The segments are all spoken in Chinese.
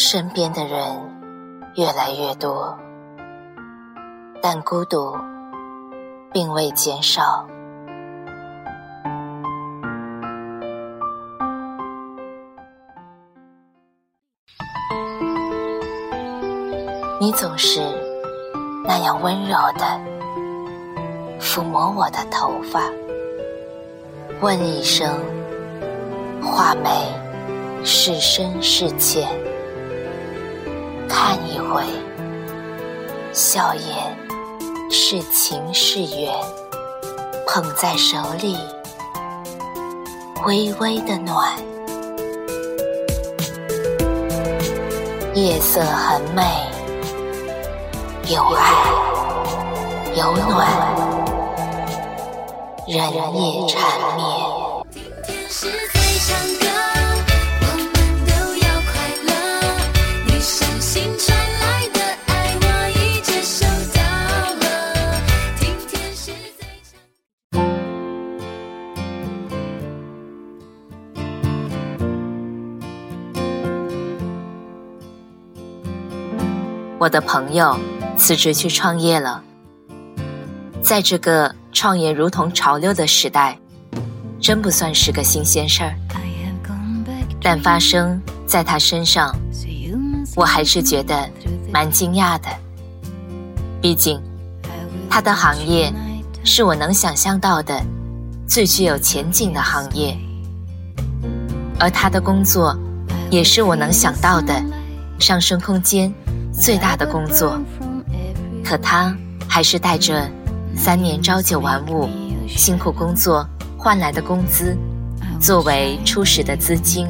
身边的人越来越多，但孤独并未减少。你总是那样温柔的抚摸我的头发，问一声：画眉是深是浅？看一回，笑颜是情是缘？捧在手里，微微的暖，夜色很美。有爱，有暖，人也缠绵。我的朋友。辞职去创业了，在这个创业如同潮流的时代，真不算是个新鲜事儿。但发生在他身上，我还是觉得蛮惊讶的。毕竟，他的行业是我能想象到的最具有前景的行业，而他的工作也是我能想到的上升空间最大的工作。可他还是带着三年朝九晚五、辛苦工作换来的工资，作为初始的资金，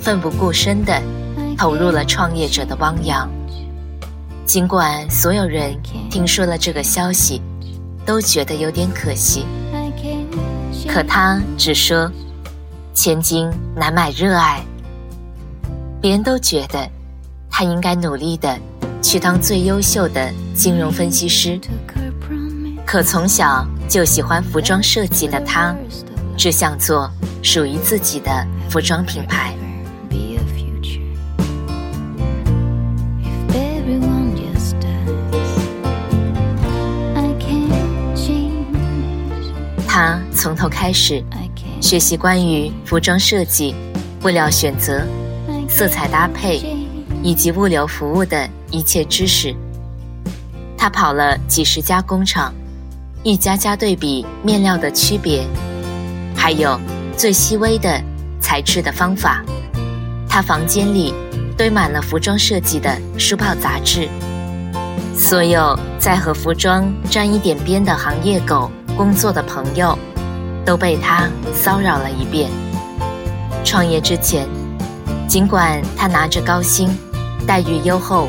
奋不顾身地投入了创业者的汪洋。尽管所有人听说了这个消息，都觉得有点可惜，可他只说：“千金难买热爱。”别人都觉得他应该努力的。去当最优秀的金融分析师，可从小就喜欢服装设计的他，只想做属于自己的服装品牌。他从头开始学习关于服装设计、布料选择、色彩搭配以及物流服务的。一切知识，他跑了几十家工厂，一家家对比面料的区别，还有最细微的材质的方法。他房间里堆满了服装设计的书报杂志，所有在和服装沾一点边的行业狗工作的朋友，都被他骚扰了一遍。创业之前，尽管他拿着高薪，待遇优厚。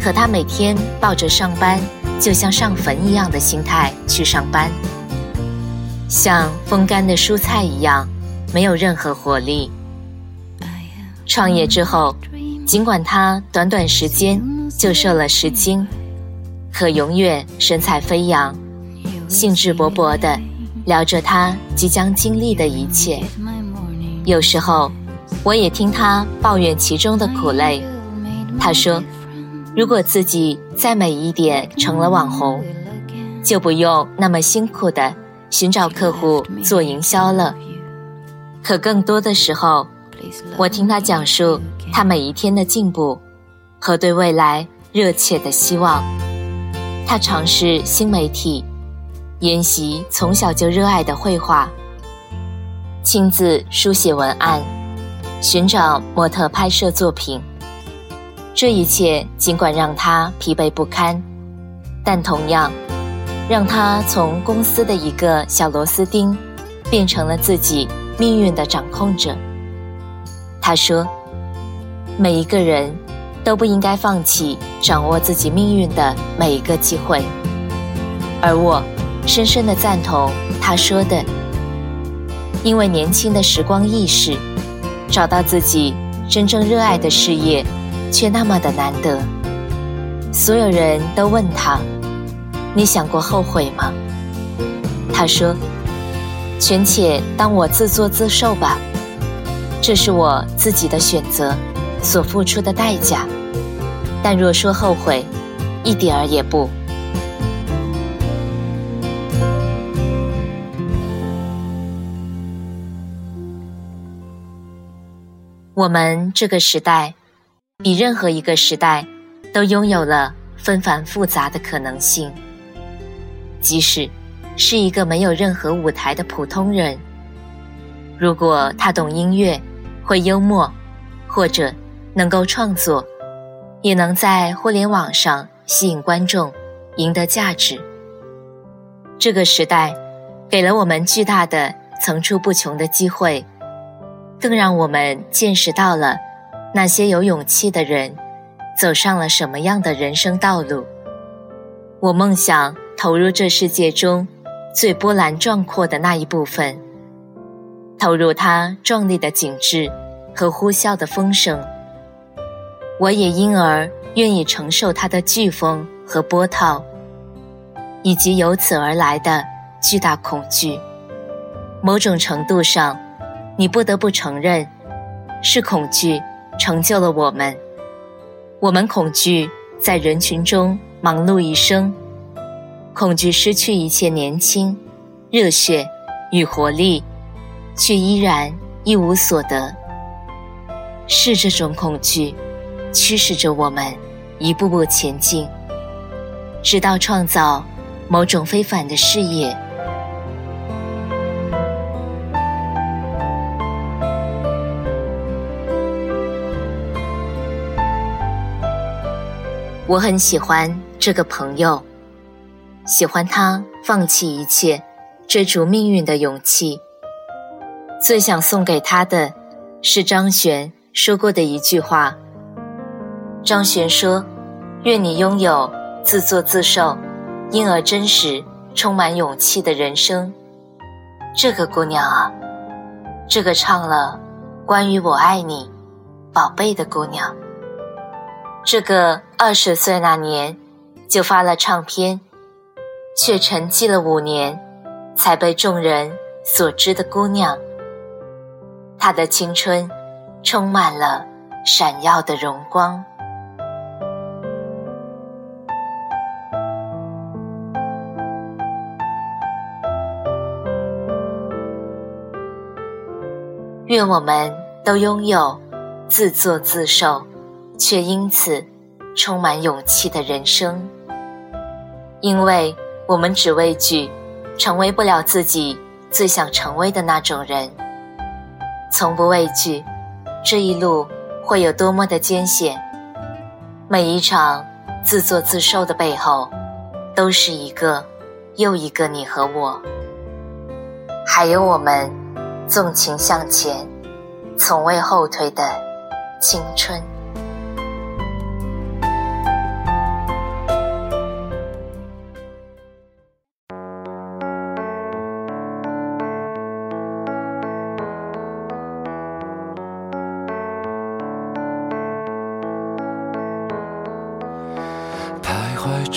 可他每天抱着上班就像上坟一样的心态去上班，像风干的蔬菜一样，没有任何活力。创业之后，尽管他短短时间就瘦了十斤，可永远神采飞扬，兴致勃勃地聊着他即将经历的一切。有时候，我也听他抱怨其中的苦累。他说。如果自己再美一点，成了网红，就不用那么辛苦的寻找客户做营销了。可更多的时候，我听他讲述他每一天的进步和对未来热切的希望。他尝试新媒体，研习从小就热爱的绘画，亲自书写文案，寻找模特拍摄作品。这一切尽管让他疲惫不堪，但同样让他从公司的一个小螺丝钉，变成了自己命运的掌控者。他说：“每一个人都不应该放弃掌握自己命运的每一个机会。”而我深深的赞同他说的：“因为年轻的时光易逝，找到自己真正热爱的事业。”却那么的难得。所有人都问他：“你想过后悔吗？”他说：“权且当我自作自受吧，这是我自己的选择，所付出的代价。但若说后悔，一点儿也不。我们这个时代，比任何一个时代，都拥有了纷繁复杂的可能性。即使是一个没有任何舞台的普通人，如果他懂音乐，会幽默，或者能够创作，也能在互联网上吸引观众，赢得价值。这个时代给了我们巨大的、层出不穷的机会，更让我们见识到了那些有勇气的人走上了什么样的人生道路。我梦想。投入这世界中最波澜壮阔的那一部分，投入它壮丽的景致和呼啸的风声，我也因而愿意承受它的飓风和波涛，以及由此而来的巨大恐惧。某种程度上，你不得不承认，是恐惧成就了我们。我们恐惧在人群中忙碌一生。恐惧失去一切年轻、热血与活力，却依然一无所得。是这种恐惧，驱使着我们一步步前进，直到创造某种非凡的事业。我很喜欢这个朋友。喜欢他放弃一切，追逐命运的勇气。最想送给他的，是张悬说过的一句话。张悬说：“愿你拥有自作自受，因而真实、充满勇气的人生。”这个姑娘啊，这个唱了关于我爱你，宝贝的姑娘。这个二十岁那年就发了唱片。却沉寂了五年，才被众人所知的姑娘。她的青春充满了闪耀的荣光。愿我们都拥有自作自受，却因此充满勇气的人生，因为。我们只畏惧成为不了自己最想成为的那种人，从不畏惧这一路会有多么的艰险。每一场自作自受的背后，都是一个又一个你和我，还有我们纵情向前、从未后退的青春。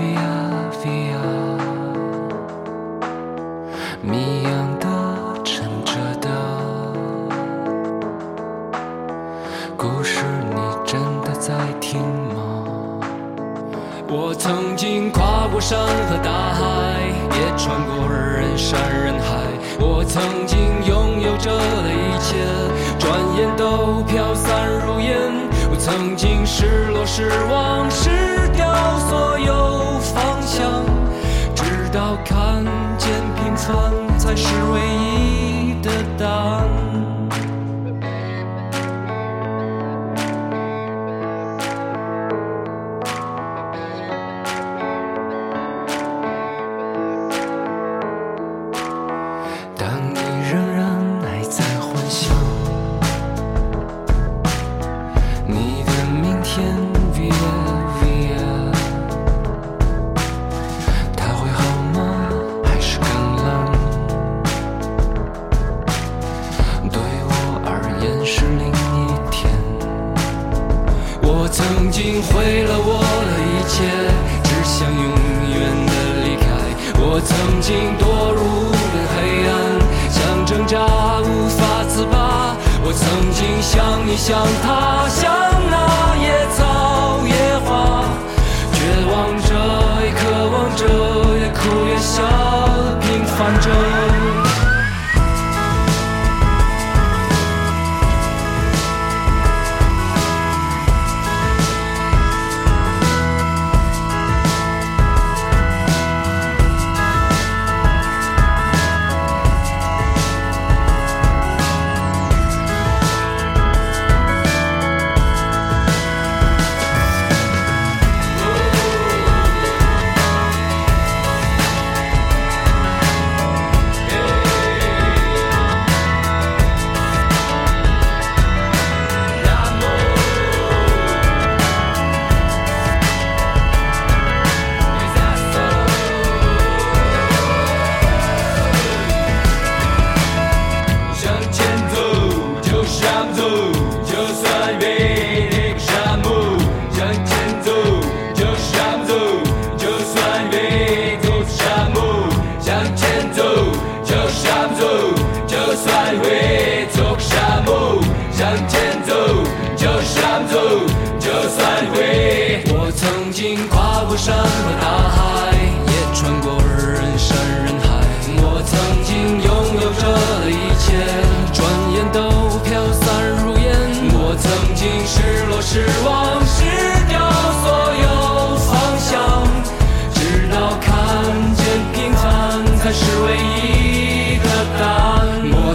？via via，谜样的沉着的故事，你真的在听吗？我曾经跨过山和大海，也穿过人山人海。我曾经拥有着的一切，转眼都飘散如烟。曾经失落失望失掉所有。方向，直到看向他乡。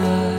inside